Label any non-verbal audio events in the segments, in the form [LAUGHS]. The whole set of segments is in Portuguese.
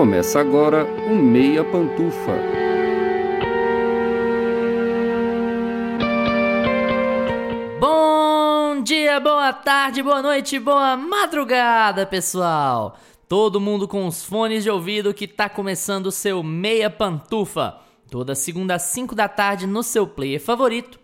Começa agora o Meia Pantufa. Bom dia, boa tarde, boa noite, boa madrugada, pessoal! Todo mundo com os fones de ouvido que tá começando o seu Meia Pantufa. Toda segunda às 5 da tarde no seu player favorito.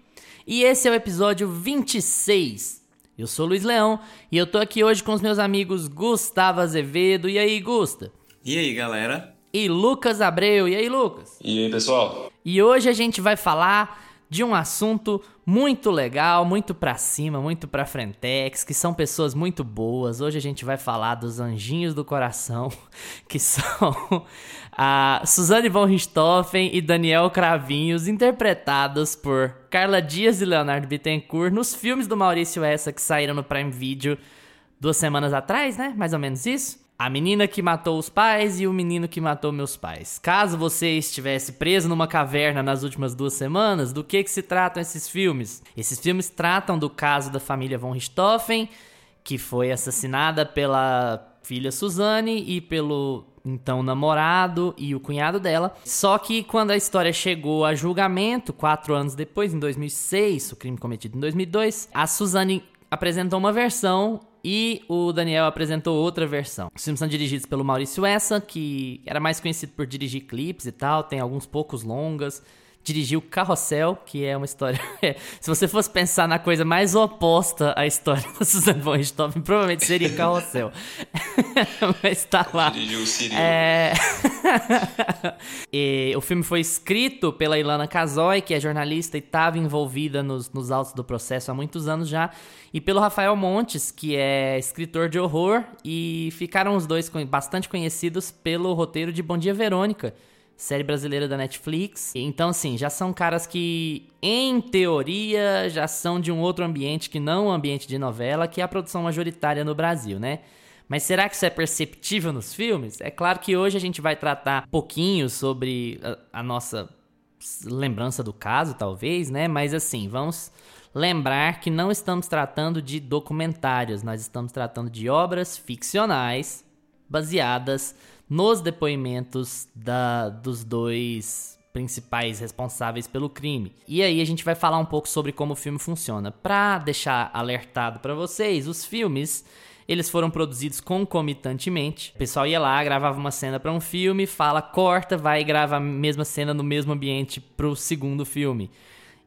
E esse é o episódio 26. Eu sou Luiz Leão e eu tô aqui hoje com os meus amigos Gustavo Azevedo. E aí, Gusta? E aí, galera? E Lucas Abreu. E aí, Lucas? E aí, pessoal? E hoje a gente vai falar de um assunto muito legal, muito pra cima, muito pra frentex, que são pessoas muito boas. Hoje a gente vai falar dos anjinhos do coração, [LAUGHS] que são a Suzane von Richthofen e Daniel Cravinhos, interpretados por Carla Dias e Leonardo Bittencourt nos filmes do Maurício Essa que saíram no Prime Video duas semanas atrás, né? Mais ou menos isso. A menina que matou os pais e o menino que matou meus pais. Caso você estivesse preso numa caverna nas últimas duas semanas, do que, que se tratam esses filmes? Esses filmes tratam do caso da família von Richthofen, que foi assassinada pela filha Suzane e pelo então namorado e o cunhado dela. Só que quando a história chegou a julgamento, quatro anos depois, em 2006, o crime cometido em 2002, a Suzane apresentou uma versão e o Daniel apresentou outra versão. Os filmes são dirigidos pelo Maurício Essa, que era mais conhecido por dirigir clipes e tal, tem alguns poucos longas dirigiu Carrossel, que é uma história. [LAUGHS] É, se você fosse pensar na coisa mais oposta à história da Susan von Richthofen, provavelmente seria Carrossel. [LAUGHS] Mas tá lá. Dirigiu o. É... [LAUGHS] e, o filme foi escrito pela Ilana Casoy, que é jornalista e estava envolvida nos, nos autos do processo há muitos anos já, e pelo Rafael Montes, que é escritor de horror, e ficaram os dois bastante conhecidos pelo roteiro de Bom Dia Verônica série brasileira da Netflix. Então, assim, já são caras que, em teoria, já são de um outro ambiente que não o ambiente de novela, que é a produção majoritária no Brasil, né? Mas será que isso é perceptível nos filmes? É claro que hoje a gente vai tratar um pouquinho sobre a, a nossa lembrança do caso, talvez, né? Mas assim, vamos lembrar que não estamos tratando de documentários, nós estamos tratando de obras ficcionais baseadas nos depoimentos da, dos dois principais responsáveis pelo crime. E aí a gente vai falar um pouco sobre como o filme funciona. Para deixar alertado para vocês, os filmes eles foram produzidos concomitantemente. O pessoal ia lá, gravava uma cena para um filme, fala, corta, vai e grava a mesma cena no mesmo ambiente pro segundo filme.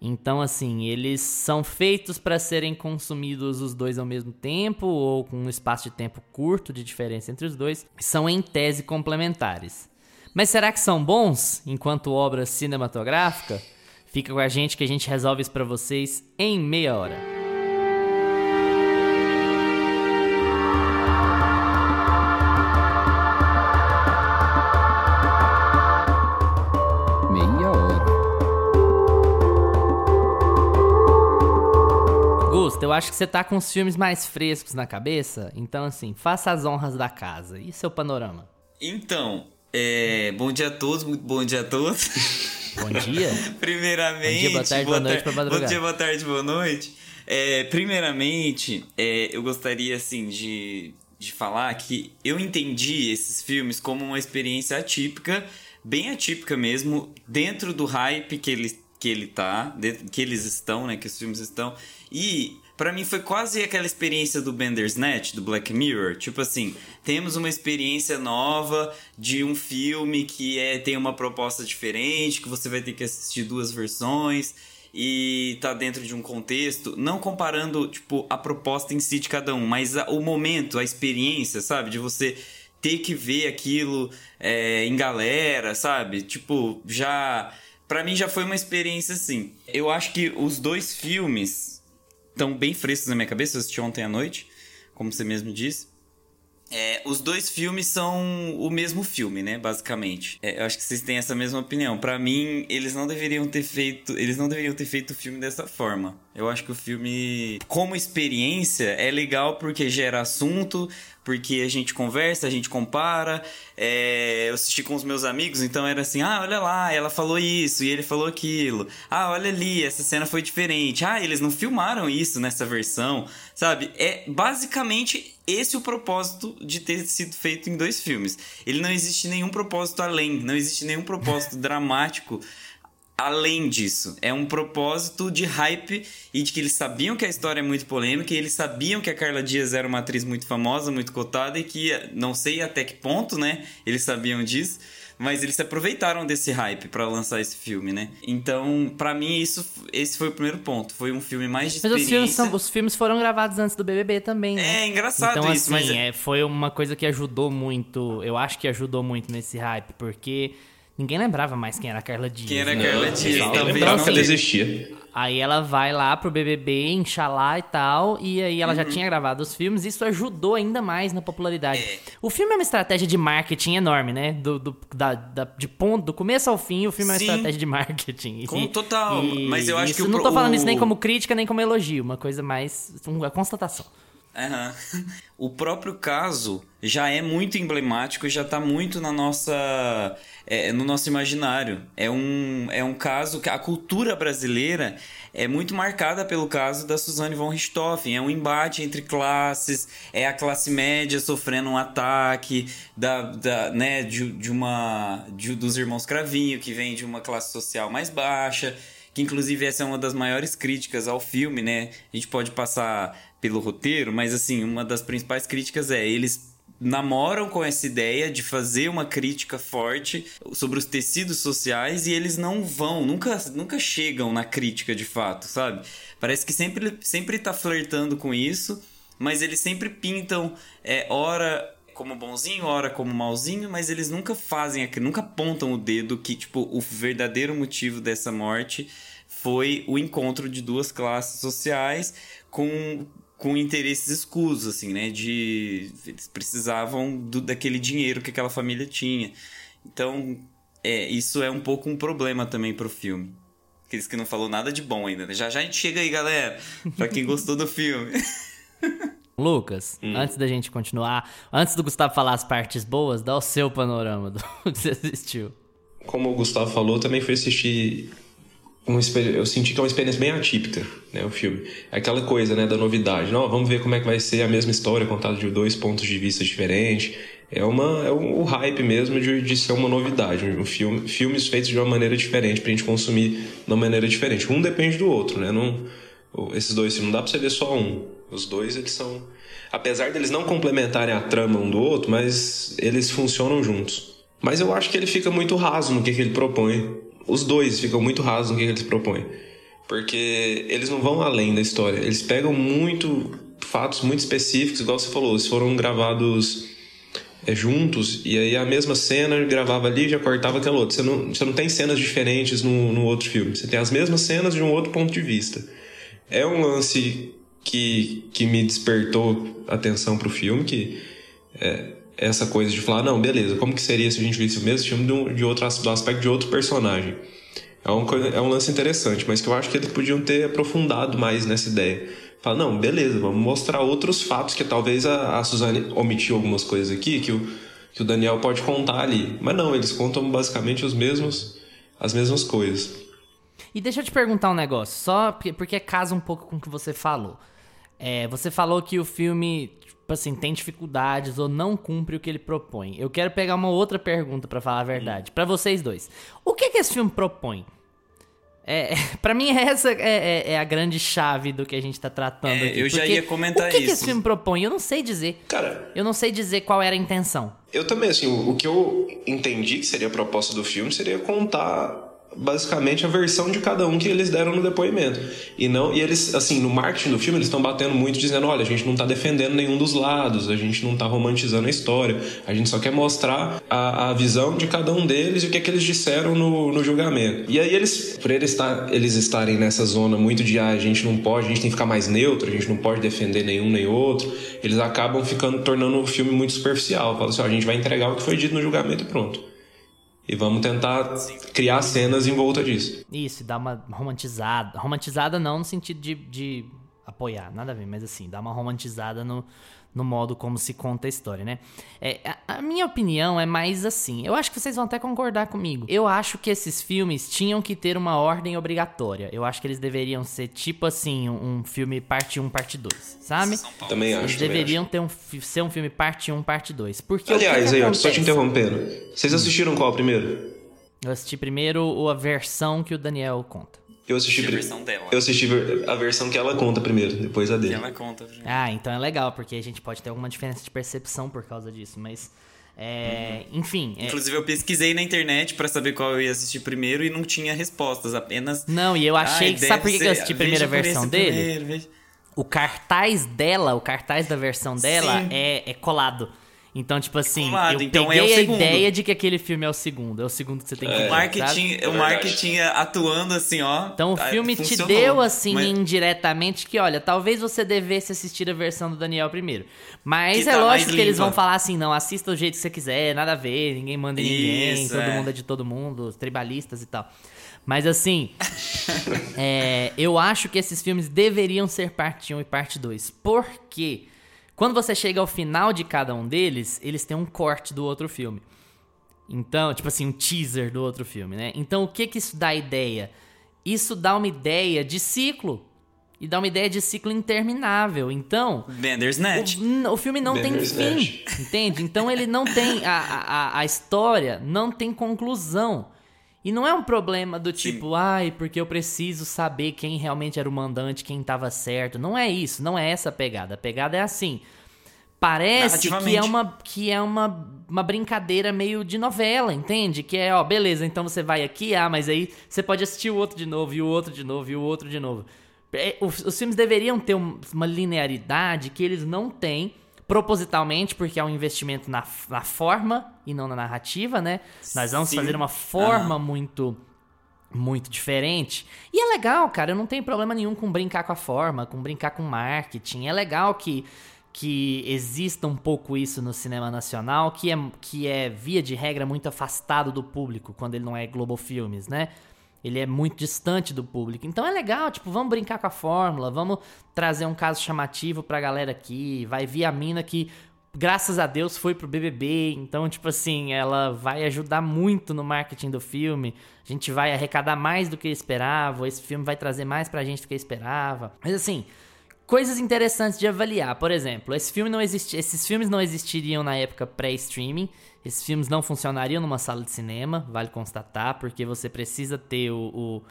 Então, assim, eles são feitos para serem consumidos os dois ao mesmo tempo ou com um espaço de tempo curto de diferença entre os dois. São em tese complementares. Mas será que são bons enquanto obra cinematográfica? Fica com a gente que a gente resolve isso para vocês em meia hora. Eu acho que você tá com os filmes mais frescos na cabeça. Então, assim, faça as honras da casa. E seu panorama? Então, é... bom dia a todos, muito bom dia a todos. Bom dia. [LAUGHS] primeiramente. Bom dia, boa tarde, boa, boa noite madrugada. Bom dia, boa tarde, boa noite. É, primeiramente, é, eu gostaria, assim, de, de falar que eu entendi esses filmes como uma experiência atípica, bem atípica mesmo, dentro do hype que ele, que ele tá, que eles estão, né, que os filmes estão. E para mim foi quase aquela experiência do Bandersnatch, do Black Mirror. Tipo assim, temos uma experiência nova de um filme que é, tem uma proposta diferente, que você vai ter que assistir duas versões e tá dentro de um contexto, não comparando, tipo, a proposta em si de cada um, mas a, o momento, a experiência, sabe? De você ter que ver aquilo é, em galera, sabe? Tipo, já. Pra mim já foi uma experiência assim. Eu acho que os dois filmes estão bem frescos na minha cabeça, eu assisti ontem à noite, como você mesmo disse. É, os dois filmes são o mesmo filme, né? Basicamente. É, eu acho que vocês têm essa mesma opinião. Para mim, eles não deveriam ter feito. Eles não deveriam ter feito o filme dessa forma. Eu acho que o filme, como experiência, é legal porque gera assunto, porque a gente conversa, a gente compara. É, eu assisti com os meus amigos, então era assim: ah, olha lá, ela falou isso e ele falou aquilo. Ah, olha ali, essa cena foi diferente. Ah, eles não filmaram isso nessa versão, sabe? É basicamente esse o propósito de ter sido feito em dois filmes. Ele não existe nenhum propósito além, não existe nenhum propósito dramático além disso. É um propósito de hype e de que eles sabiam que a história é muito polêmica e eles sabiam que a Carla Dias era uma atriz muito famosa, muito cotada e que não sei até que ponto, né, eles sabiam disso. Mas eles se aproveitaram desse hype para lançar esse filme, né? Então, para mim, isso, esse foi o primeiro ponto. Foi um filme mais de mas experiência. Mas os filmes, são, os filmes foram gravados antes do BBB também, né? É engraçado então, isso, assim, mas... É, foi uma coisa que ajudou muito, eu acho que ajudou muito nesse hype, porque Ninguém lembrava mais quem era a Carla Dias. Quem era a né? Carla Dias? Ninguém lembrava que ela existia. Aí ela vai lá pro BBB, Inxalá e tal, e aí ela uhum. já tinha gravado os filmes, isso ajudou ainda mais na popularidade. É. O filme é uma estratégia de marketing enorme, né? Do, do, da, da, de ponto, do começo ao fim, o filme Sim. é uma estratégia de marketing. Com total, e, mas eu acho que... o, não tô falando isso nem como crítica, nem como elogio, uma coisa mais... uma constatação. Uhum. O próprio caso já é muito emblemático, já está muito na nossa, é, no nosso imaginário. É um, é um caso que a cultura brasileira é muito marcada pelo caso da Suzane von Richthofen. É um embate entre classes, é a classe média sofrendo um ataque da, da, né, de, de uma, de, dos irmãos Cravinho, que vem de uma classe social mais baixa que inclusive essa é uma das maiores críticas ao filme, né? A gente pode passar pelo roteiro, mas assim, uma das principais críticas é eles namoram com essa ideia de fazer uma crítica forte sobre os tecidos sociais e eles não vão, nunca, nunca chegam na crítica de fato, sabe? Parece que sempre sempre tá flertando com isso, mas eles sempre pintam é, ora como bonzinho, ora como malzinho, mas eles nunca fazem, nunca apontam o dedo que tipo o verdadeiro motivo dessa morte foi o encontro de duas classes sociais com com interesses escusos, assim, né? De eles precisavam do, daquele dinheiro que aquela família tinha. Então, é, isso é um pouco um problema também pro filme. Aqueles que não falou nada de bom ainda, né? Já já a gente chega aí, galera, pra quem gostou do filme. [LAUGHS] Lucas, hum. antes da gente continuar, antes do Gustavo falar as partes boas, dá o seu panorama do [LAUGHS] que você assistiu. Como o Gustavo falou, também foi assistir uma, eu senti que é uma experiência bem atípica, né, o filme. É aquela coisa, né, da novidade. Não, vamos ver como é que vai ser a mesma história contada de dois pontos de vista diferentes. É uma é o hype mesmo de, de ser uma novidade, um filme, filmes feitos de uma maneira diferente pra gente consumir de uma maneira diferente. Um depende do outro, né? Não esses dois não dá para você ver só um. Os dois eles são apesar deles não complementarem a trama um do outro, mas eles funcionam juntos. Mas eu acho que ele fica muito raso no que, que ele propõe os dois ficam muito rasos no que eles propõem. Porque eles não vão além da história. Eles pegam muito fatos muito específicos, igual você falou, eles foram gravados é, juntos, e aí a mesma cena gravava ali e já cortava aquela outra. Você não, você não tem cenas diferentes no, no outro filme. Você tem as mesmas cenas de um outro ponto de vista. É um lance que, que me despertou atenção pro filme, que é, essa coisa de falar, não, beleza, como que seria se a gente visse o mesmo filme de, de outro, do aspecto de outro personagem? É um, é um lance interessante, mas que eu acho que eles podiam ter aprofundado mais nessa ideia. Fala, não, beleza, vamos mostrar outros fatos que talvez a, a Suzane omitiu algumas coisas aqui que o, que o Daniel pode contar ali. Mas não, eles contam basicamente os mesmos, as mesmas coisas. E deixa eu te perguntar um negócio, só porque, porque casa um pouco com o que você falou. É, você falou que o filme assim, tem dificuldades ou não cumpre o que ele propõe. Eu quero pegar uma outra pergunta para falar a verdade. para vocês dois. O que, que esse filme propõe? É, [LAUGHS] para mim, essa é, é, é, a grande chave do que a gente tá tratando é, aqui. Eu já ia comentar isso. O que, que esse filme propõe? Eu não sei dizer. Cara... Eu não sei dizer qual era a intenção. Eu também, assim, o, o que eu entendi que seria a proposta do filme seria contar basicamente a versão de cada um que eles deram no depoimento. E não e eles assim, no marketing do filme eles estão batendo muito dizendo, olha, a gente não está defendendo nenhum dos lados, a gente não está romantizando a história, a gente só quer mostrar a, a visão de cada um deles e o que é que eles disseram no, no julgamento. E aí eles, por eles, estar, eles estarem nessa zona muito de ah, a gente não pode, a gente tem que ficar mais neutro, a gente não pode defender nenhum nem outro, eles acabam ficando tornando o filme muito superficial. Falam assim, ó, a gente vai entregar o que foi dito no julgamento e pronto. E vamos tentar criar cenas em volta disso. Isso, dar uma romantizada. Romantizada não no sentido de, de apoiar, nada a ver, mas assim, dar uma romantizada no, no modo como se conta a história, né? É, a, a, minha opinião é mais assim. Eu acho que vocês vão até concordar comigo. Eu acho que esses filmes tinham que ter uma ordem obrigatória. Eu acho que eles deveriam ser tipo assim, um, um filme parte 1, parte 2, sabe? Também acho. Eles deveriam ter um, ser um filme parte 1, parte 2. Porque Aliás, aí, só te interrompendo. Vocês assistiram qual primeiro? Eu assisti primeiro a versão que o Daniel conta. Eu assisti, a versão dela. Eu assisti a versão que ela conta primeiro, depois a dele. Que ela conta. Ah, então é legal, porque a gente pode ter alguma diferença de percepção por causa disso, mas. É, uhum. Enfim. É... Inclusive, eu pesquisei na internet para saber qual eu ia assistir primeiro e não tinha respostas, apenas. Não, e eu achei que. Sabe por que eu assisti a primeira versão dele? Primeiro, veja... O cartaz dela, o cartaz da versão dela é, é colado. Então, tipo assim, eu então peguei é a ideia de que aquele filme é o segundo. É o segundo que você tem que é. O marketing, o marketing atuando assim, ó. Então o tá, filme te deu, assim, mas... indiretamente que, olha, talvez você devesse assistir a versão do Daniel primeiro. Mas que é tá lógico que eles vão falar assim, não, assista do jeito que você quiser, nada a ver, ninguém manda em ninguém, todo é. mundo é de todo mundo, tribalistas e tal. Mas assim, [LAUGHS] é, eu acho que esses filmes deveriam ser parte 1 e parte 2. Por quê? Quando você chega ao final de cada um deles, eles têm um corte do outro filme. Então, tipo assim, um teaser do outro filme, né? Então, o que que isso dá ideia? Isso dá uma ideia de ciclo. E dá uma ideia de ciclo interminável. Então. Bandersnatch. O, o filme não tem fim. Entende? Então ele não tem. A, a, a história não tem conclusão. E não é um problema do tipo, Sim. ai, porque eu preciso saber quem realmente era o mandante, quem estava certo. Não é isso, não é essa a pegada. A pegada é assim. Parece que é uma que é uma, uma brincadeira meio de novela, entende? Que é, ó, beleza, então você vai aqui, ah, mas aí você pode assistir o outro de novo, e o outro de novo, e o outro de novo. É, os, os filmes deveriam ter uma linearidade que eles não têm propositalmente, porque é um investimento na, na forma e não na narrativa, né? Nós vamos Sim. fazer uma forma ah. muito muito diferente. E é legal, cara, eu não tenho problema nenhum com brincar com a forma, com brincar com marketing. É legal que que exista um pouco isso no cinema nacional, que é, que é via de regra muito afastado do público quando ele não é Globo Filmes, né? Ele é muito distante do público. Então é legal, tipo, vamos brincar com a fórmula, vamos trazer um caso chamativo pra galera aqui. Vai vir a mina que, graças a Deus, foi pro BBB. Então, tipo assim, ela vai ajudar muito no marketing do filme. A gente vai arrecadar mais do que esperava. Esse filme vai trazer mais pra gente do que esperava. Mas assim, coisas interessantes de avaliar. Por exemplo, esse filme não existi esses filmes não existiriam na época pré-streaming. Esses filmes não funcionariam numa sala de cinema, vale constatar, porque você precisa ter o, o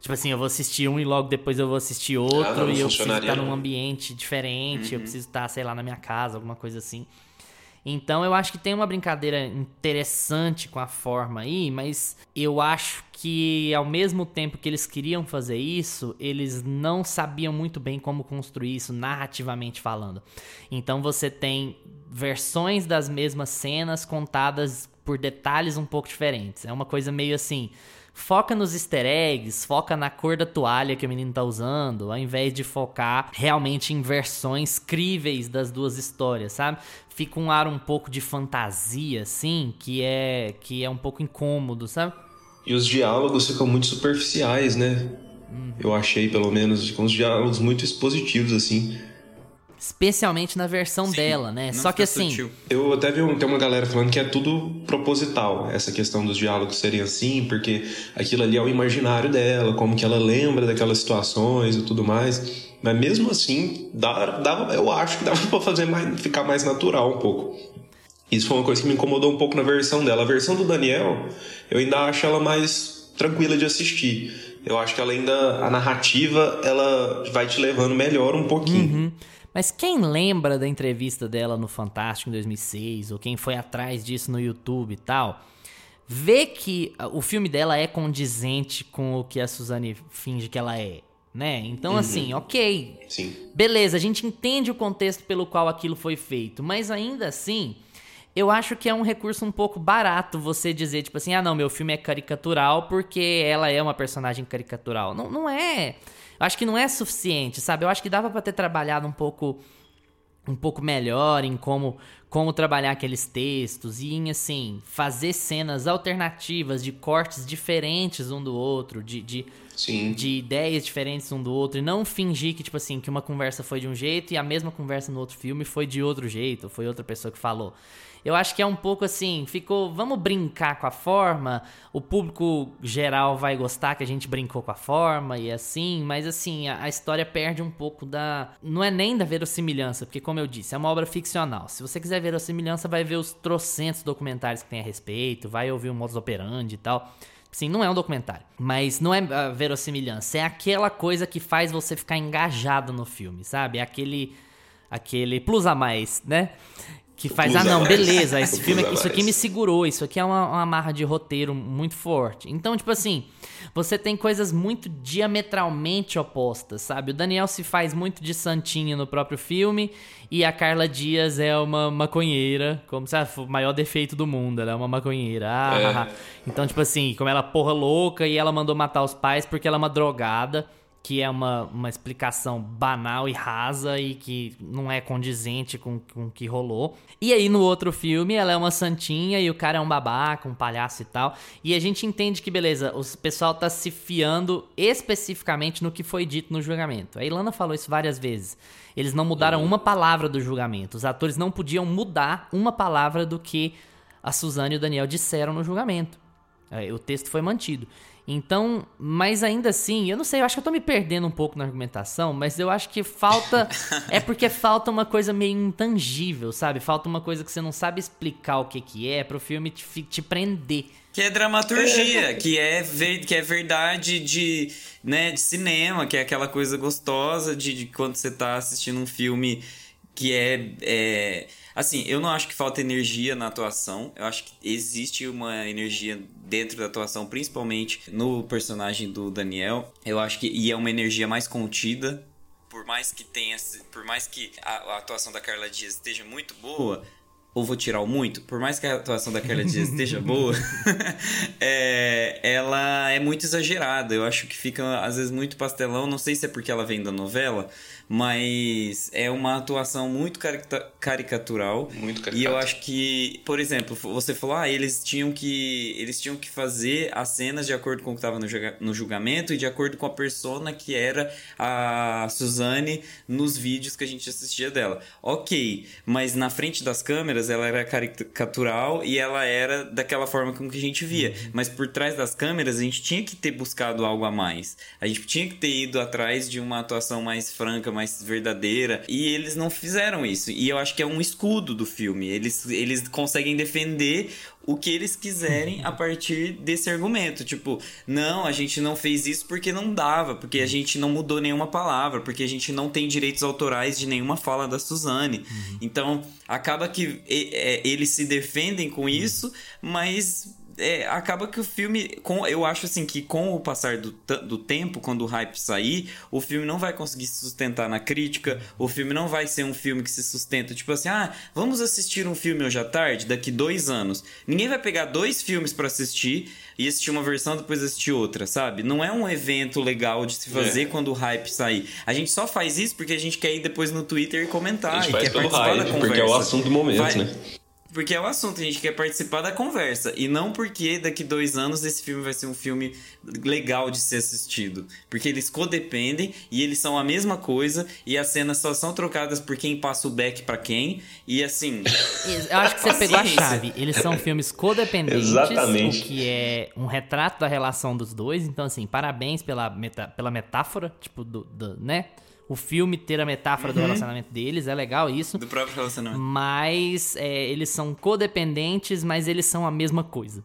Tipo assim, eu vou assistir um e logo depois eu vou assistir outro ah, e eu preciso estar num ambiente diferente, uhum. eu preciso estar, sei lá, na minha casa, alguma coisa assim. Então eu acho que tem uma brincadeira interessante com a forma aí, mas eu acho que ao mesmo tempo que eles queriam fazer isso, eles não sabiam muito bem como construir isso narrativamente falando. Então você tem versões das mesmas cenas contadas por detalhes um pouco diferentes. É uma coisa meio assim, foca nos easter eggs, foca na cor da toalha que o menino tá usando, ao invés de focar realmente em versões críveis das duas histórias, sabe? Fica um ar um pouco de fantasia, assim, que é que é um pouco incômodo, sabe? E os diálogos ficam muito superficiais, né? Hum. Eu achei, pelo menos, com os diálogos muito expositivos, assim. Especialmente na versão Sim, dela, né? Só que assim. Sutil. Eu até vi um, tem uma galera falando que é tudo proposital, essa questão dos diálogos serem assim, porque aquilo ali é o imaginário dela, como que ela lembra daquelas situações e tudo mais. Mas mesmo assim, dá, dava, eu acho que dava [LAUGHS] pra fazer mais, ficar mais natural um pouco. Isso foi uma coisa que me incomodou um pouco na versão dela. A versão do Daniel, eu ainda acho ela mais tranquila de assistir. Eu acho que ela ainda, a narrativa, ela vai te levando melhor um pouquinho. Uhum. Mas quem lembra da entrevista dela no Fantástico em 2006, ou quem foi atrás disso no YouTube e tal, vê que o filme dela é condizente com o que a Suzane finge que ela é. Né? Então, uhum. assim, ok. Sim. Beleza, a gente entende o contexto pelo qual aquilo foi feito, mas ainda assim, eu acho que é um recurso um pouco barato você dizer, tipo assim, ah, não, meu filme é caricatural porque ela é uma personagem caricatural. Não, não é. Acho que não é suficiente, sabe? Eu acho que dava para ter trabalhado um pouco um pouco melhor em como como trabalhar aqueles textos e em, assim, fazer cenas alternativas de cortes diferentes um do outro, de, de, de ideias diferentes um do outro, e não fingir que, tipo assim, que uma conversa foi de um jeito e a mesma conversa no outro filme foi de outro jeito, foi outra pessoa que falou. Eu acho que é um pouco assim, ficou, vamos brincar com a forma, o público geral vai gostar que a gente brincou com a forma e assim, mas assim, a, a história perde um pouco da, não é nem da verossimilhança, porque como eu disse, é uma obra ficcional. Se você quiser verossimilhança, vai ver os trocentos documentários que tem a respeito, vai ouvir o modus operandi e tal. Sim, não é um documentário, mas não é a verossimilhança, é aquela coisa que faz você ficar engajado no filme, sabe? É aquele aquele plus a mais, né? Que faz, ah, não, beleza, esse filme, isso aqui me segurou, isso aqui é uma, uma marra de roteiro muito forte. Então, tipo assim, você tem coisas muito diametralmente opostas, sabe? O Daniel se faz muito de santinho no próprio filme e a Carla Dias é uma maconheira, como se fosse o maior defeito do mundo, ela é uma maconheira. Ah, é. Então, tipo assim, como ela é porra louca e ela mandou matar os pais porque ela é uma drogada que é uma, uma explicação banal e rasa e que não é condizente com, com o que rolou. E aí no outro filme ela é uma santinha e o cara é um babaca, um palhaço e tal. E a gente entende que, beleza, o pessoal tá se fiando especificamente no que foi dito no julgamento. A Ilana falou isso várias vezes. Eles não mudaram uma palavra do julgamento. Os atores não podiam mudar uma palavra do que a Suzane e o Daniel disseram no julgamento. É, o texto foi mantido. Então, mas ainda assim, eu não sei, eu acho que eu tô me perdendo um pouco na argumentação, mas eu acho que falta. [LAUGHS] é porque falta uma coisa meio intangível, sabe? Falta uma coisa que você não sabe explicar o que, que é pro filme te, te prender. Que é dramaturgia, que é, ver, que é verdade de, né, de cinema, que é aquela coisa gostosa de, de quando você tá assistindo um filme que é, é Assim, eu não acho que falta energia na atuação. Eu acho que existe uma energia dentro da atuação, principalmente no personagem do Daniel. Eu acho que e é uma energia mais contida. Por mais que tenha, por mais que a, a atuação da Carla Dias esteja muito boa, ou vou tirar o muito, por mais que a atuação da Carla Dias esteja boa, [LAUGHS] é, ela é muito exagerada. Eu acho que fica, às vezes, muito pastelão. Não sei se é porque ela vem da novela, mas é uma atuação muito caricatural. Muito caricatural. E eu acho que, por exemplo, você falou, ah, eles tinham que eles tinham que fazer as cenas de acordo com o que estava no julgamento e de acordo com a persona que era a Suzane nos vídeos que a gente assistia dela. Ok, mas na frente das câmeras ela era caricatural e ela era daquela forma como que a gente via. Uhum. Mas por trás das câmeras a gente tinha que ter buscado algo a mais. A gente tinha que ter ido atrás de uma atuação mais franca, mais verdadeira. E eles não fizeram isso. E eu acho que é um escudo do filme. Eles, eles conseguem defender o que eles quiserem a partir desse argumento. Tipo, não, a gente não fez isso porque não dava, porque a gente não mudou nenhuma palavra, porque a gente não tem direitos autorais de nenhuma fala da Suzane. Uhum. Então, acaba que é, eles se defendem com isso, mas é, acaba que o filme. Com, eu acho assim que com o passar do, do tempo, quando o hype sair, o filme não vai conseguir se sustentar na crítica. O filme não vai ser um filme que se sustenta. Tipo assim, ah, vamos assistir um filme hoje à tarde, daqui dois anos. Ninguém vai pegar dois filmes para assistir e assistir uma versão depois assistir outra, sabe? Não é um evento legal de se fazer é. quando o hype sair. A gente só faz isso porque a gente quer ir depois no Twitter e comentar. A gente e faz quer pelo hype, porque é o assunto do momento, vai, né? Porque é o assunto, a gente quer participar da conversa. E não porque daqui dois anos esse filme vai ser um filme legal de ser assistido. Porque eles codependem e eles são a mesma coisa. E as cenas só são trocadas por quem passa o back para quem. E assim. [LAUGHS] Eu acho que você pegou a chave. Eles são filmes codependentes. Exatamente. O que é um retrato da relação dos dois. Então, assim, parabéns pela, meta, pela metáfora, tipo, do, do né? O filme ter a metáfora uhum. do relacionamento deles, é legal isso. Do próprio relacionamento. Mas é, eles são codependentes, mas eles são a mesma coisa.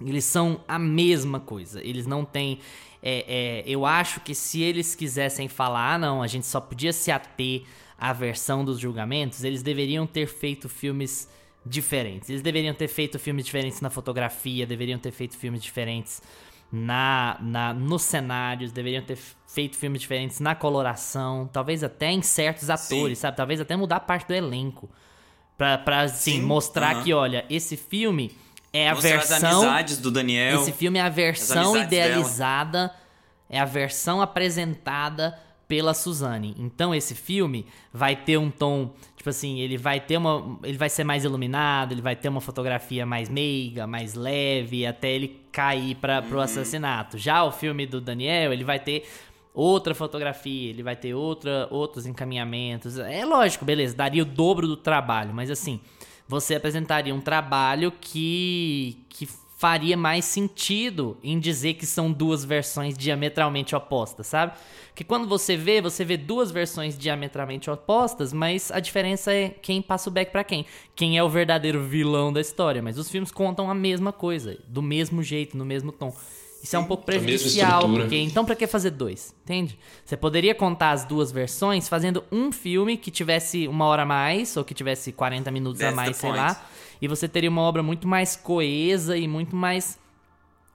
Eles são a mesma coisa. Eles não têm. É, é, eu acho que se eles quisessem falar, ah, não, a gente só podia se ater à versão dos julgamentos, eles deveriam ter feito filmes diferentes. Eles deveriam ter feito filmes diferentes na fotografia, deveriam ter feito filmes diferentes na, na nos cenários, deveriam ter feito filmes diferentes na coloração, talvez até em certos atores, Sim. sabe? Talvez até mudar parte do elenco. Pra, pra assim, Sim. mostrar uhum. que, olha, esse filme é a mostrar versão. As amizades do Daniel. Esse filme é a versão idealizada, dela. é a versão apresentada pela Suzane. Então esse filme vai ter um tom, tipo assim, ele vai ter uma, ele vai ser mais iluminado, ele vai ter uma fotografia mais meiga, mais leve, até ele cair para pro assassinato. Já o filme do Daniel, ele vai ter outra fotografia, ele vai ter outra, outros encaminhamentos. É lógico, beleza, daria o dobro do trabalho, mas assim, você apresentaria um trabalho que que faria mais sentido em dizer que são duas versões diametralmente opostas, sabe? Que quando você vê, você vê duas versões diametralmente opostas, mas a diferença é quem passa o back para quem. Quem é o verdadeiro vilão da história, mas os filmes contam a mesma coisa, do mesmo jeito, no mesmo tom. Isso é um pouco prejudicial, porque então para que fazer dois? Entende? Você poderia contar as duas versões fazendo um filme que tivesse uma hora a mais, ou que tivesse 40 minutos That's a mais, sei lá e você teria uma obra muito mais coesa e muito mais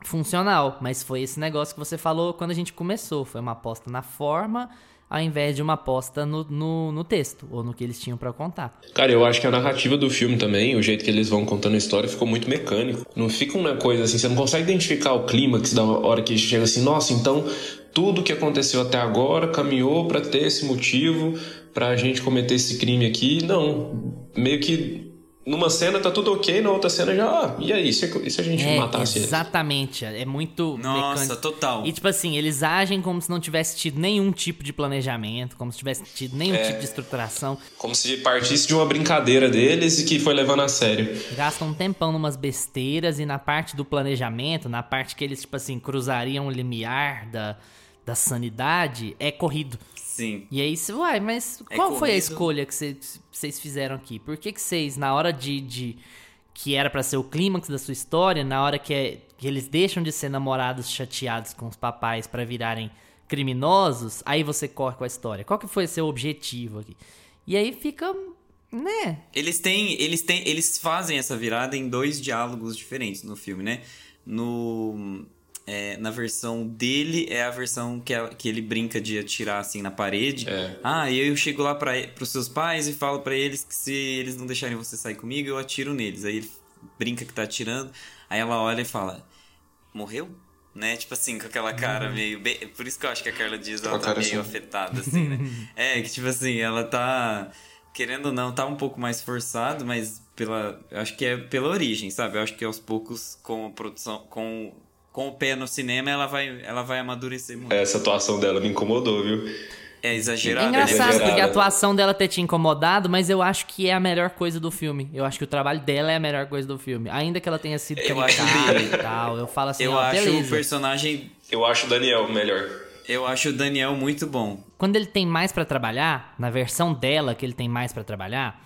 funcional. Mas foi esse negócio que você falou quando a gente começou. Foi uma aposta na forma ao invés de uma aposta no, no, no texto ou no que eles tinham para contar. Cara, eu acho que a narrativa do filme também, o jeito que eles vão contando a história, ficou muito mecânico. Não fica uma coisa assim, você não consegue identificar o clímax da hora que chega assim, nossa, então tudo que aconteceu até agora caminhou para ter esse motivo para a gente cometer esse crime aqui. Não, meio que numa cena tá tudo ok, na outra cena já, ah, e aí, se, e se a gente é, matasse Exatamente, ele? é muito Nossa, mecânico. total. E tipo assim, eles agem como se não tivesse tido nenhum tipo de planejamento, como se tivesse tido nenhum é, tipo de estruturação. Como se partisse de uma brincadeira deles e que foi levando a sério. Gastam um tempão numas besteiras e na parte do planejamento, na parte que eles, tipo assim, cruzariam o limiar da, da sanidade, é corrido. Sim. E aí, uai, mas é qual foi a escolha que vocês fizeram aqui? Por que vocês, na hora de, de que era para ser o clímax da sua história, na hora que, é, que eles deixam de ser namorados chateados com os papais para virarem criminosos, aí você corre com a história. Qual que foi seu objetivo aqui? E aí fica, né? Eles têm, eles têm, eles fazem essa virada em dois diálogos diferentes no filme, né? No é, na versão dele é a versão que, é, que ele brinca de atirar assim na parede. É. Ah, e eu chego lá para os seus pais e falo para eles que se eles não deixarem você sair comigo, eu atiro neles. Aí ele brinca que tá atirando, aí ela olha e fala: Morreu? Né? Tipo assim, com aquela cara uhum. meio. Bem... Por isso que eu acho que a Carla Dias ela tá meio assim. afetada, [LAUGHS] assim, né? é, que tipo assim, ela tá. Querendo ou não, tá um pouco mais forçado, mas pela. Eu acho que é pela origem, sabe? Eu acho que aos poucos, com a produção. com com o pé no cinema, ela vai, ela vai amadurecer muito. Essa atuação dela me incomodou, viu? É exagerado. É engraçado, porque a atuação dela ter te incomodado, mas eu acho que é a melhor coisa do filme. Eu acho que o trabalho dela é a melhor coisa do filme. Ainda que ela tenha sido eu acho e tal. Eu falo assim, Eu acho beleza. o personagem... Eu acho o Daniel melhor. Eu acho o Daniel muito bom. Quando ele tem mais para trabalhar, na versão dela que ele tem mais para trabalhar,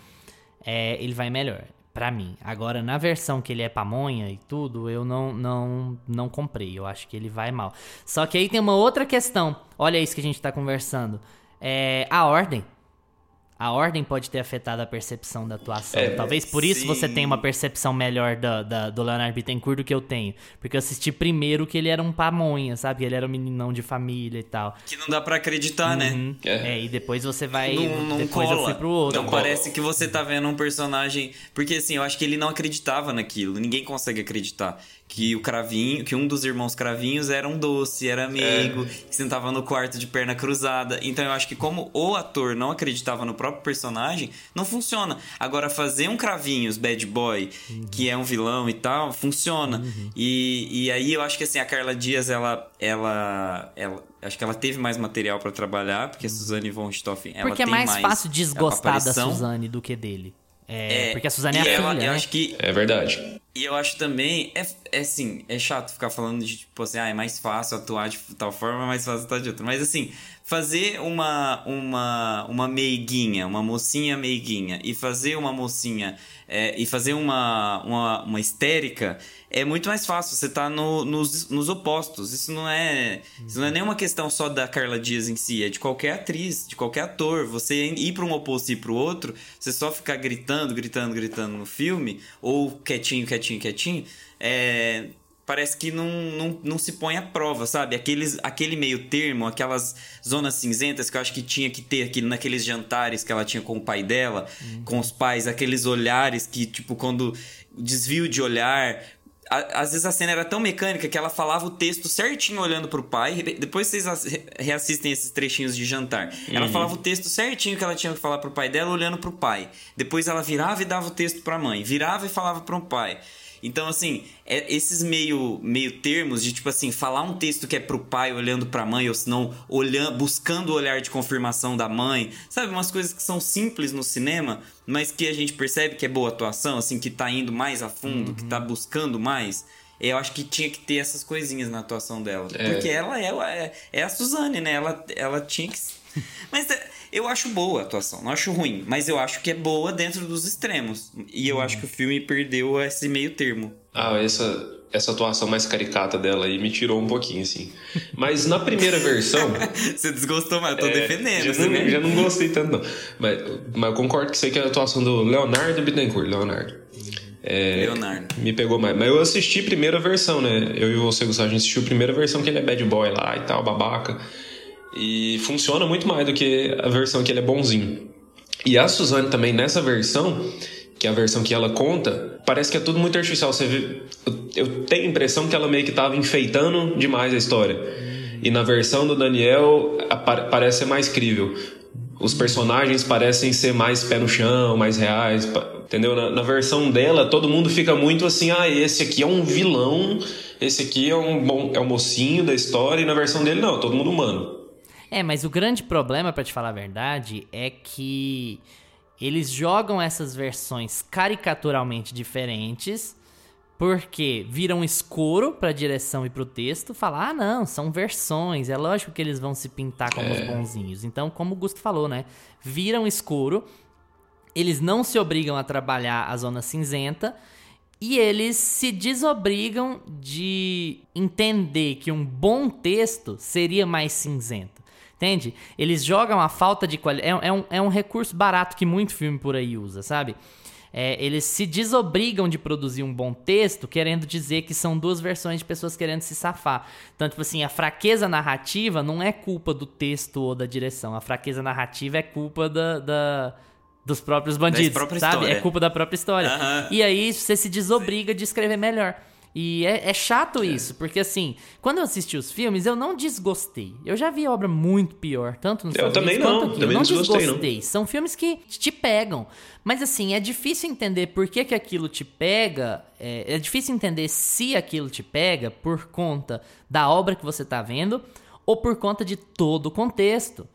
é, ele vai melhor para mim. Agora, na versão que ele é pamonha e tudo, eu não, não, não comprei. Eu acho que ele vai mal. Só que aí tem uma outra questão. Olha isso que a gente tá conversando. É a ordem a ordem pode ter afetado a percepção da atuação. É, Talvez por isso sim. você tenha uma percepção melhor da, da, do Leonardo Bittencourt do que eu tenho. Porque eu assisti primeiro que ele era um pamonha, sabe? Ele era um meninão de família e tal. Que não dá para acreditar, né? uhum. né? É. é. e depois você vai. Não, não depois cola. eu fui pro outro. Não parece que você tá vendo um personagem. Porque assim, eu acho que ele não acreditava naquilo. Ninguém consegue acreditar que o cravinho, que um dos irmãos cravinhos era um doce, era amigo, é. que sentava no quarto de perna cruzada. Então eu acho que como o ator não acreditava no próprio personagem, não funciona. Agora fazer um cravinhos bad boy, uhum. que é um vilão e tal, funciona. Uhum. E, e aí eu acho que assim a Carla Dias ela ela, ela acho que ela teve mais material para trabalhar, porque a Suzane von Stoffen, ela Porque é mais, mais fácil desgostar da Suzane do que dele. É, é, porque a Suzane é a filha, eu né? acho que É verdade. E eu acho também, é, é assim, é chato ficar falando de tipo assim, ah, é mais fácil atuar de tal forma, é mais fácil atuar de outra. Mas assim, fazer uma, uma, uma meiguinha, uma mocinha meiguinha, e fazer uma mocinha, é, e fazer uma, uma, uma histérica, é muito mais fácil. Você tá no, nos, nos opostos. Isso não é. Isso não é nenhuma questão só da Carla Dias em si, é de qualquer atriz, de qualquer ator. Você ir para um oposto e ir pro outro, você só ficar gritando, gritando, gritando no filme, ou quietinho, quietinho, quietinho, é, parece que não, não, não se põe à prova, sabe? Aqueles, aquele meio termo, aquelas zonas cinzentas que eu acho que tinha que ter aqui naqueles jantares que ela tinha com o pai dela, uhum. com os pais, aqueles olhares que, tipo, quando desvio de olhar, a- às vezes a cena era tão mecânica que ela falava o texto certinho olhando pro pai. Depois vocês as- re- reassistem esses trechinhos de jantar. Ela falava o texto certinho que ela tinha que falar pro pai dela olhando pro pai. Depois ela virava e dava o texto pra mãe. Virava e falava pro pai. Então, assim, é- esses meio, meio termos de, tipo assim, falar um texto que é pro pai olhando pra mãe, ou senão olhando, buscando o olhar de confirmação da mãe. Sabe, umas coisas que são simples no cinema, mas que a gente percebe que é boa atuação, assim, que tá indo mais a fundo, que tá buscando mais. Eu acho que tinha que ter essas coisinhas na atuação dela. É. Porque ela, ela é, é a Suzane, né? Ela, ela tinha que. [LAUGHS] Mas é, eu acho boa a atuação, não acho ruim. Mas eu acho que é boa dentro dos extremos. E eu acho que o filme perdeu esse meio termo. Ah, essa, essa atuação mais caricata dela aí me tirou um pouquinho, assim. Mas na primeira [LAUGHS] versão. Você desgostou, mas eu tô é, defendendo. Já não, já não gostei tanto, não. Mas, mas eu concordo que aí que é a atuação do Leonardo Bittencourt. Leonardo. É, Leonardo. Me pegou mais. Mas eu assisti a primeira versão, né? Eu e você, Gustavo, a gente assistiu a primeira versão que ele é bad boy lá e tal, babaca. E funciona muito mais do que a versão que ele é bonzinho. E a Suzane também, nessa versão, que é a versão que ela conta, parece que é tudo muito artificial. Você vê, eu, tenho a impressão que ela meio que tava enfeitando demais a história. E na versão do Daniel, parece ser mais crível. Os personagens parecem ser mais pé no chão, mais reais, entendeu? Na, na versão dela, todo mundo fica muito assim, ah, esse aqui é um vilão, esse aqui é um bom, é um mocinho da história, e na versão dele não, todo mundo humano. É, mas o grande problema, pra te falar a verdade, é que eles jogam essas versões caricaturalmente diferentes porque viram escuro pra direção e pro texto, falar, ah, não, são versões, é lógico que eles vão se pintar como os bonzinhos. Então, como o Gusto falou, né, viram escuro, eles não se obrigam a trabalhar a zona cinzenta e eles se desobrigam de entender que um bom texto seria mais cinzento. Entende? Eles jogam a falta de qualidade. É, é um, é um recurso barato que muito filme por aí usa, sabe? É, eles se desobrigam de produzir um bom texto, querendo dizer que são duas versões de pessoas querendo se safar. Então, tipo assim, a fraqueza narrativa não é culpa do texto ou da direção. A fraqueza narrativa é culpa da, da- dos próprios bandidos, sabe? história. É culpa da própria história. Aham. E aí você se desobriga de escrever melhor. E é, é chato isso, porque assim, quando eu assisti os filmes, eu não desgostei. Eu já vi obra muito pior, tanto nos também Unidos não, quanto aqui. também eu não não desgostei, não. desgostei. São filmes que te pegam. Mas assim, é difícil entender por que, que aquilo te pega. É, é difícil entender se aquilo te pega por conta da obra que você tá vendo ou por conta de todo o contexto.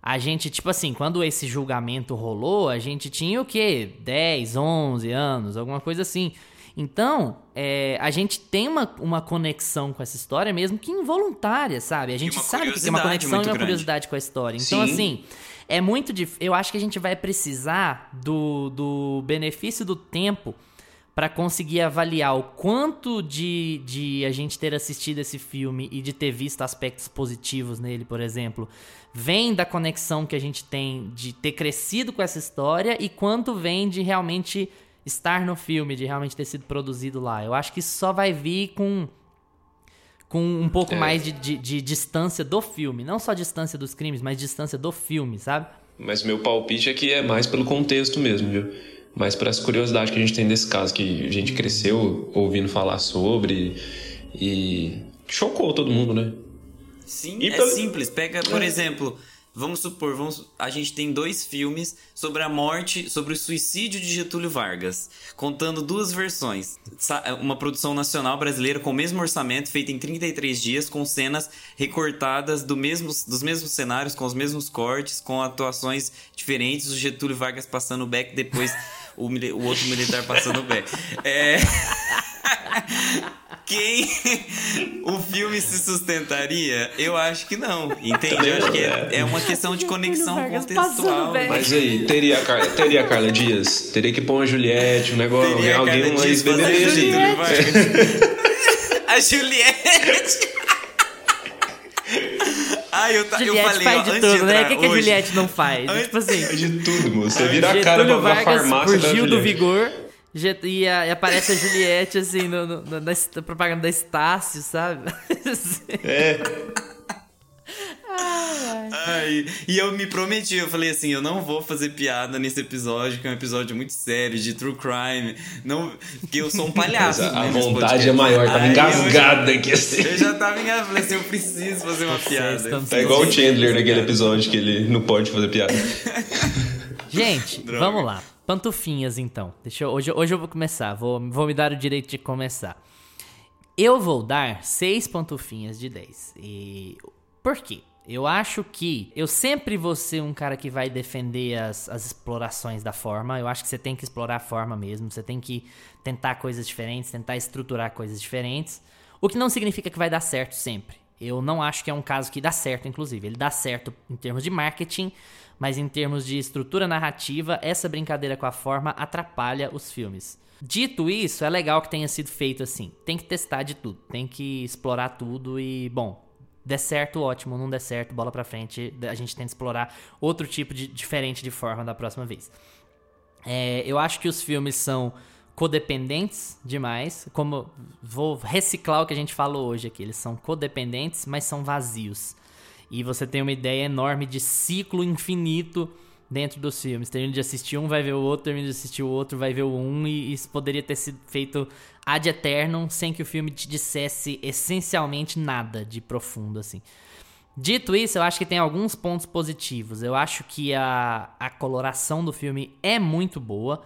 A gente, tipo assim, quando esse julgamento rolou, a gente tinha o quê? 10, 11 anos, alguma coisa assim. Então, é, a gente tem uma, uma conexão com essa história, mesmo que involuntária, sabe? A gente sabe que tem uma conexão e uma grande. curiosidade com a história. Então, Sim. assim, é muito difícil. Eu acho que a gente vai precisar do, do benefício do tempo para conseguir avaliar o quanto de, de a gente ter assistido esse filme e de ter visto aspectos positivos nele, por exemplo, vem da conexão que a gente tem de ter crescido com essa história e quanto vem de realmente estar no filme, de realmente ter sido produzido lá. Eu acho que isso só vai vir com com um pouco É. mais de, de, de distância do filme. Não só distância dos crimes, mas distância do filme, sabe? Mas meu palpite é que é mais pelo contexto mesmo, viu? Mais por essa curiosidade que a gente tem desse caso, que a gente cresceu ouvindo falar sobre e chocou todo mundo, né? Sim, E é pelo- simples. Pega, por É. exemplo, vamos supor, vamos, a gente tem dois filmes sobre a morte, sobre o suicídio de Getúlio Vargas, contando duas versões. Sa- Uma produção nacional brasileira com o mesmo orçamento, feita em 33 dias, com cenas recortadas do mesmo, dos mesmos cenários, com os mesmos cortes, com atuações diferentes, o Getúlio Vargas passando o beck, depois o, o outro militar passando o beck. É... [LAUGHS] [LAUGHS] Quem o filme se sustentaria? Eu acho que não, entende? Eu acho que é, é uma questão de conexão Vargas contextual. Mas aí, teria a, Carla, teria a Carla Dias? Teria que pôr uma Juliette, um negócio, Teria alguém, um ex-BBB. [LAUGHS] A Juliette! Ai, eu, ta- eu Juliette falei, faz ó, de antes tudo, de né? O que, que a Juliette não faz? Antes- Tipo assim, De tudo, moço. Você vira a cara Vargas farmácia por Gil do. Vigor e, a- e aparece a Juliette, assim, no, no- na, na propaganda da Estácio, sabe? [LAUGHS] É. Ai, e eu me prometi, eu falei assim, eu não vou fazer piada nesse episódio, que é um episódio muito sério, de true crime. Não, porque eu sou um palhaço. a, né, vontade é maior, tava engasgada aqui assim. Eu já tava engasgado, falei assim, eu preciso fazer uma piada. Tá igual o Chandler naquele episódio que ele não pode fazer piada. Gente, vamos lá. Pantufinhas, então. Deixa eu, hoje, hoje eu vou começar. Vou, vou me dar o direito de começar. Eu vou dar 6 pantufinhas de 10. E por quê? Eu acho que eu sempre vou ser um cara que vai defender as, as explorações da forma. Eu acho que você tem que explorar a forma mesmo. Você tem que tentar coisas diferentes, tentar estruturar coisas diferentes. O que não significa que vai dar certo sempre. Eu não acho que é um caso que dá certo, inclusive. Ele dá certo em termos de marketing, mas em termos de estrutura narrativa, essa brincadeira com a forma atrapalha os filmes. Dito isso, é legal que tenha sido feito assim. Tem que testar de tudo, tem que explorar tudo e, bom, der certo, ótimo, não der certo, bola pra frente, a gente tenta explorar outro tipo de diferente de forma da próxima vez. É, eu acho que os filmes são codependentes demais, como vou reciclar o que a gente falou hoje aqui, eles são codependentes, mas são vazios. E você tem uma ideia enorme de ciclo infinito dentro dos filmes. Termina de assistir um, vai ver o outro, termina de assistir o outro, vai ver o um, e isso poderia ter sido feito ad eternum, sem que o filme te dissesse essencialmente nada de profundo, assim. Dito isso, eu acho que tem alguns pontos positivos. Eu acho que a, a coloração do filme é muito boa.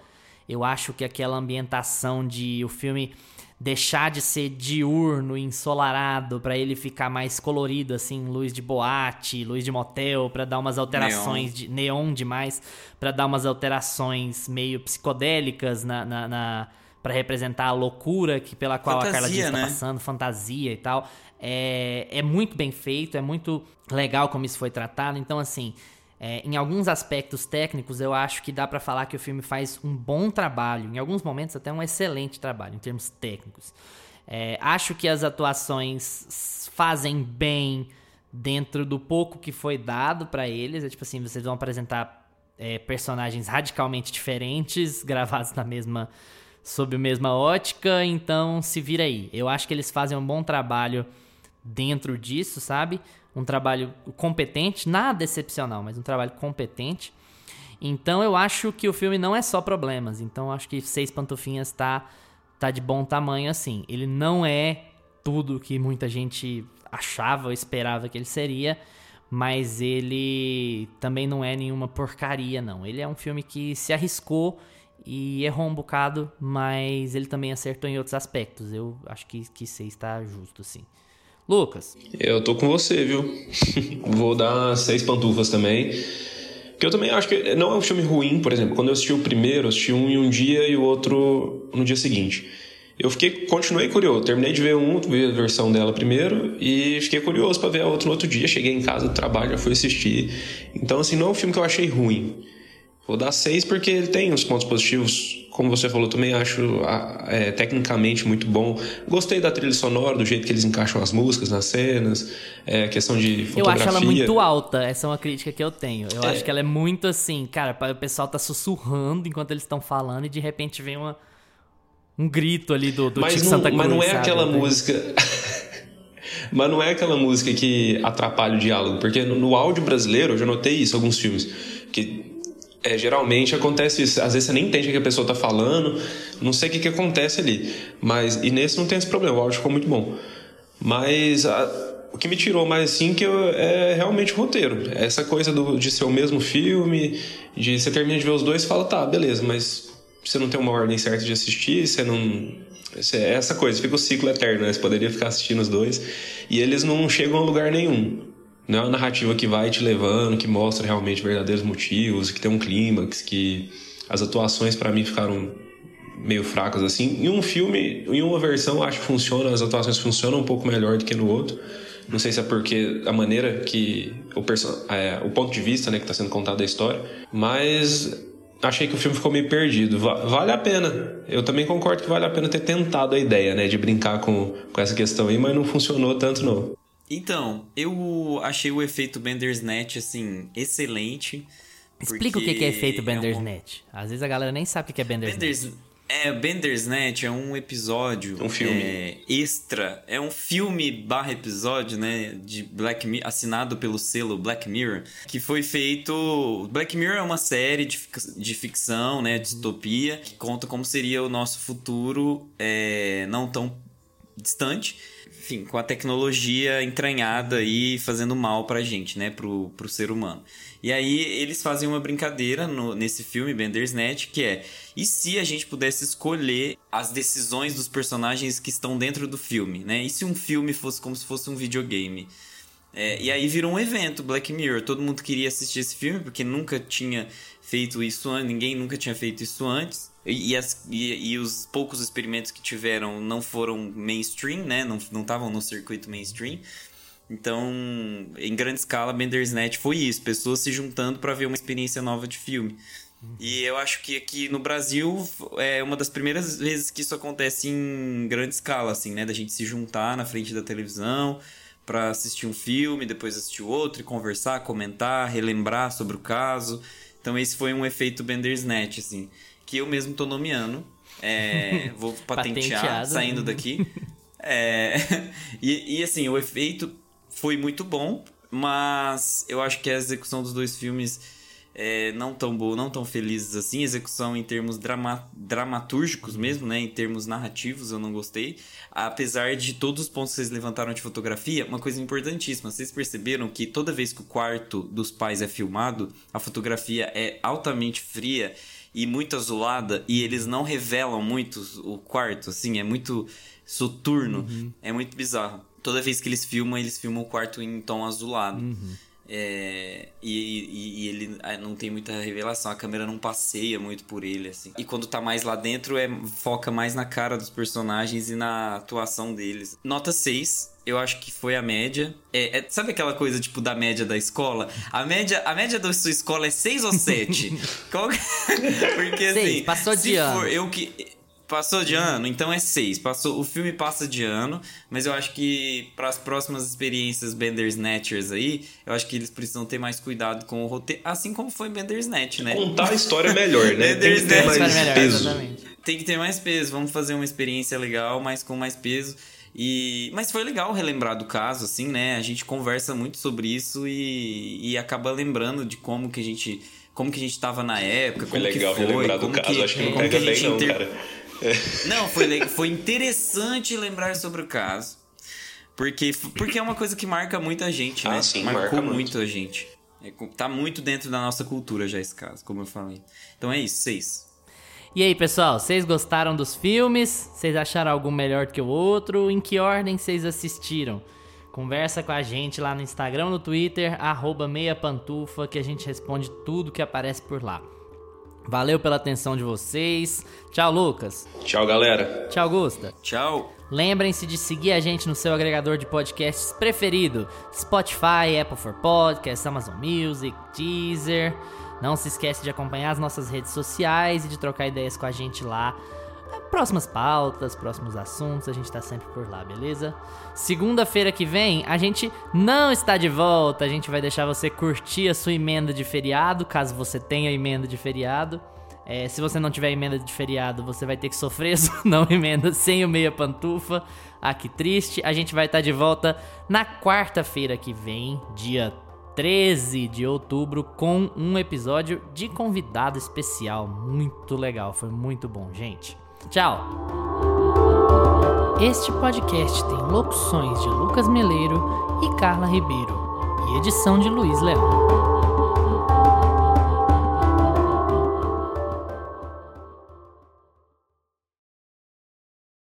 Eu acho que aquela ambientação de o filme deixar de ser diurno, ensolarado, para ele ficar mais colorido, assim, luz de boate, luz de motel, para dar umas alterações neon. de neon demais, para dar umas alterações meio psicodélicas na, na, na para representar a loucura que pela qual fantasia, a Carla Dias está né? passando, fantasia e tal. É, é muito bem feito, é muito legal como isso foi tratado. Então, assim, é, em alguns aspectos técnicos, eu acho que dá para falar que o filme faz um bom trabalho, em alguns momentos até um excelente trabalho em termos técnicos. É, acho que as atuações fazem bem dentro do pouco que foi dado para eles. É tipo assim, vocês vão apresentar é, personagens radicalmente diferentes, [LAUGHS] gravados na mesma sob a mesma ótica, então se vira aí. Eu acho que eles fazem um bom trabalho dentro disso, sabe? Um trabalho competente, nada excepcional, mas um trabalho competente. Então eu acho que o filme não é só problemas. Então eu acho que Seis Pantufinhas tá, tá de bom tamanho assim. Ele não é tudo que muita gente achava ou esperava que ele seria, mas ele também não é nenhuma porcaria, não. Ele é um filme que se arriscou e errou um bocado, mas ele também acertou em outros aspectos. Eu acho que, que Seis está justo, sim. Lucas. Eu tô com você, viu? [LAUGHS] Vou dar seis pantufas também. Porque eu também acho que não é um filme ruim, por exemplo. Quando eu assisti o primeiro, eu assisti um em um dia e o outro no dia seguinte. Eu fiquei, continuei curioso. Terminei de ver um, vi a versão dela primeiro e fiquei curioso para ver a outra no outro dia. Cheguei em casa do trabalho, já fui assistir. Então, assim, não é um filme que eu achei ruim. Vou dar seis porque ele tem os pontos positivos. Como você falou, também acho é, tecnicamente muito bom. Gostei da trilha sonora, do jeito que eles encaixam as músicas nas cenas, é, questão de fotografia. Eu acho ela muito alta, essa é uma crítica que eu tenho. Eu é. acho que ela é muito assim, cara, o pessoal tá sussurrando enquanto eles estão falando e de repente vem uma, um grito ali do, do mas Chico não, Santa Cruz. Mas não é sabe? aquela música... [LAUGHS] Mas não é aquela música que atrapalha o diálogo, porque no, no áudio brasileiro, eu já notei isso em alguns filmes, que é, geralmente acontece isso. Às vezes você nem entende o que a pessoa está falando, não sei o que, que acontece ali. Mas, e nesse não tem esse problema, o áudio ficou muito bom. Mas a, o que me tirou mais assim que eu, é realmente o roteiro. Essa coisa do, de ser o mesmo filme, de você termina de ver os dois e fala, tá, beleza, mas você não tem uma ordem certa de assistir, você não. Essa coisa, fica o ciclo eterno, né? Você poderia ficar assistindo os dois. E eles não chegam a lugar nenhum. Não é uma narrativa que vai te levando, que mostra realmente verdadeiros motivos, que tem um clímax, que as atuações para mim ficaram meio fracas assim. Em um filme, em uma versão, acho que funciona, as atuações funcionam um pouco melhor do que no outro. Não sei se é porque a maneira que o, é, o ponto de vista né, que está sendo contado da história, mas achei que o filme ficou meio perdido. Vale a pena. Eu também concordo que vale a pena ter tentado a ideia, né, de brincar com, com essa questão aí, mas não funcionou tanto não. Então, eu achei o efeito Bandersnatch, assim, excelente. Explica o que é efeito Bandersnatch. É um... Às vezes a galera nem sabe o que é Bandersnatch. Benders... É, Bandersnatch é um episódio. Um filme. É, extra. É um filme barra episódio, né? De Black Mirror, assinado pelo selo Black Mirror. Que foi feito. Black Mirror é uma série de, fic- de ficção, né? Distopia. Que conta como seria o nosso futuro é, não tão distante. Enfim, com a tecnologia entranhada e fazendo mal pra gente, né? Pro, pro ser humano. E aí eles fazem uma brincadeira no- nesse filme, Bandersnatch, que é... E se a gente pudesse escolher as decisões dos personagens que estão dentro do filme, né? E se um filme fosse como se fosse um videogame? É, e aí virou um evento, Black Mirror. Todo mundo queria assistir esse filme, porque nunca tinha feito isso antes, ninguém nunca tinha feito isso antes. E, as- e- e os poucos experimentos que tiveram não foram mainstream, né? Não estavam no circuito mainstream. Então, em grande escala, Bandersnatch foi isso, pessoas se juntando para ver uma experiência nova de filme. E eu acho que aqui no Brasil é uma das primeiras vezes que isso acontece em grande escala, assim, né? Da gente se juntar na frente da televisão para assistir um filme, depois assistir outro e conversar, comentar, relembrar sobre o caso. Então esse foi um efeito Bandersnatch, assim, que eu mesmo tô nomeando. É, [LAUGHS] vou patentear saindo daqui. É, [LAUGHS] e, e assim, o efeito foi muito bom, mas eu acho que a execução dos dois filmes é, não tão boa, não tão felizes assim. Execução em termos drama, dramatúrgicos mesmo, né? Em termos narrativos, eu não gostei. Apesar de todos os pontos que vocês levantaram de fotografia, uma coisa importantíssima. Vocês perceberam que toda vez que o quarto dos pais é filmado, a fotografia é altamente fria e muito azulada e eles não revelam muito o quarto, assim, é muito soturno, é muito bizarro. Toda vez que eles filmam, eles filmam o quarto em tom azulado. É, e, e- e ele ah, não tem muita revelação, a câmera não passeia muito por ele, assim. E quando tá mais lá dentro, é, foca mais na cara dos personagens e na atuação deles. Nota 6, eu acho que foi a média. É, é- sabe aquela coisa, tipo, da média da escola? A média, a média da sua escola é 6 ou 7? [LAUGHS] Qual que- [LAUGHS] Porque assim. Seis, passou de se ano. for eu que. Passou de ano, então é seis. Passou, o filme passa de ano, mas eu acho que para as próximas experiências Bandersnatchers aí, eu acho que eles precisam ter mais cuidado com o roteiro, assim como foi Bandersnatch, né? Contar a história melhor, né? Tem que ter mais melhor, peso. exatamente. Tem que ter mais peso. Vamos fazer uma experiência legal, mas com mais peso. E mas foi legal relembrar do caso, assim, né? A gente conversa muito sobre isso e, e acaba lembrando de como que a gente como que a gente tava na época, Foi como legal que foi, relembrar do caso, que, acho que não pega a bem não, inter- cara. [LAUGHS] não, foi, foi interessante lembrar sobre o caso. Porque, porque é uma coisa que marca muita gente, Ah, né? sim, Marcou marca muito. muito a gente. É, tá muito dentro da nossa cultura já esse caso, como eu falei. Então é isso, seis. E aí, pessoal, vocês gostaram dos filmes? Vocês acharam algum melhor que o outro? Em que ordem vocês assistiram? Conversa com a gente lá no Instagram, no Twitter, arroba meiapantufa, que a gente responde tudo que aparece por lá. Valeu pela atenção de vocês. Tchau, Lucas. Tchau, galera. Tchau, Gusta. Tchau! Lembrem-se de seguir a gente no seu agregador de podcasts preferido: Spotify, Apple for Podcasts, Amazon Music, Deezer. Não se esquece de acompanhar as nossas redes sociais e de trocar ideias com a gente lá. É, Próximas pautas, próximos assuntos, a gente tá sempre por lá, beleza? Segunda-feira que vem, a gente não está de volta. A gente vai deixar você curtir a sua emenda de feriado, caso você tenha emenda de feriado. É, se você não tiver emenda de feriado, você vai ter que sofrer sua [LAUGHS] não emenda sem o meia pantufa. Ah, que triste. A gente vai estar de volta na quarta-feira que vem, dia 13 de outubro, com um episódio de convidado especial. Muito legal, foi muito bom, gente. Tchau! Este podcast tem locuções de Lucas Meleiro e Carla Ribeiro e edição de Luiz Leão.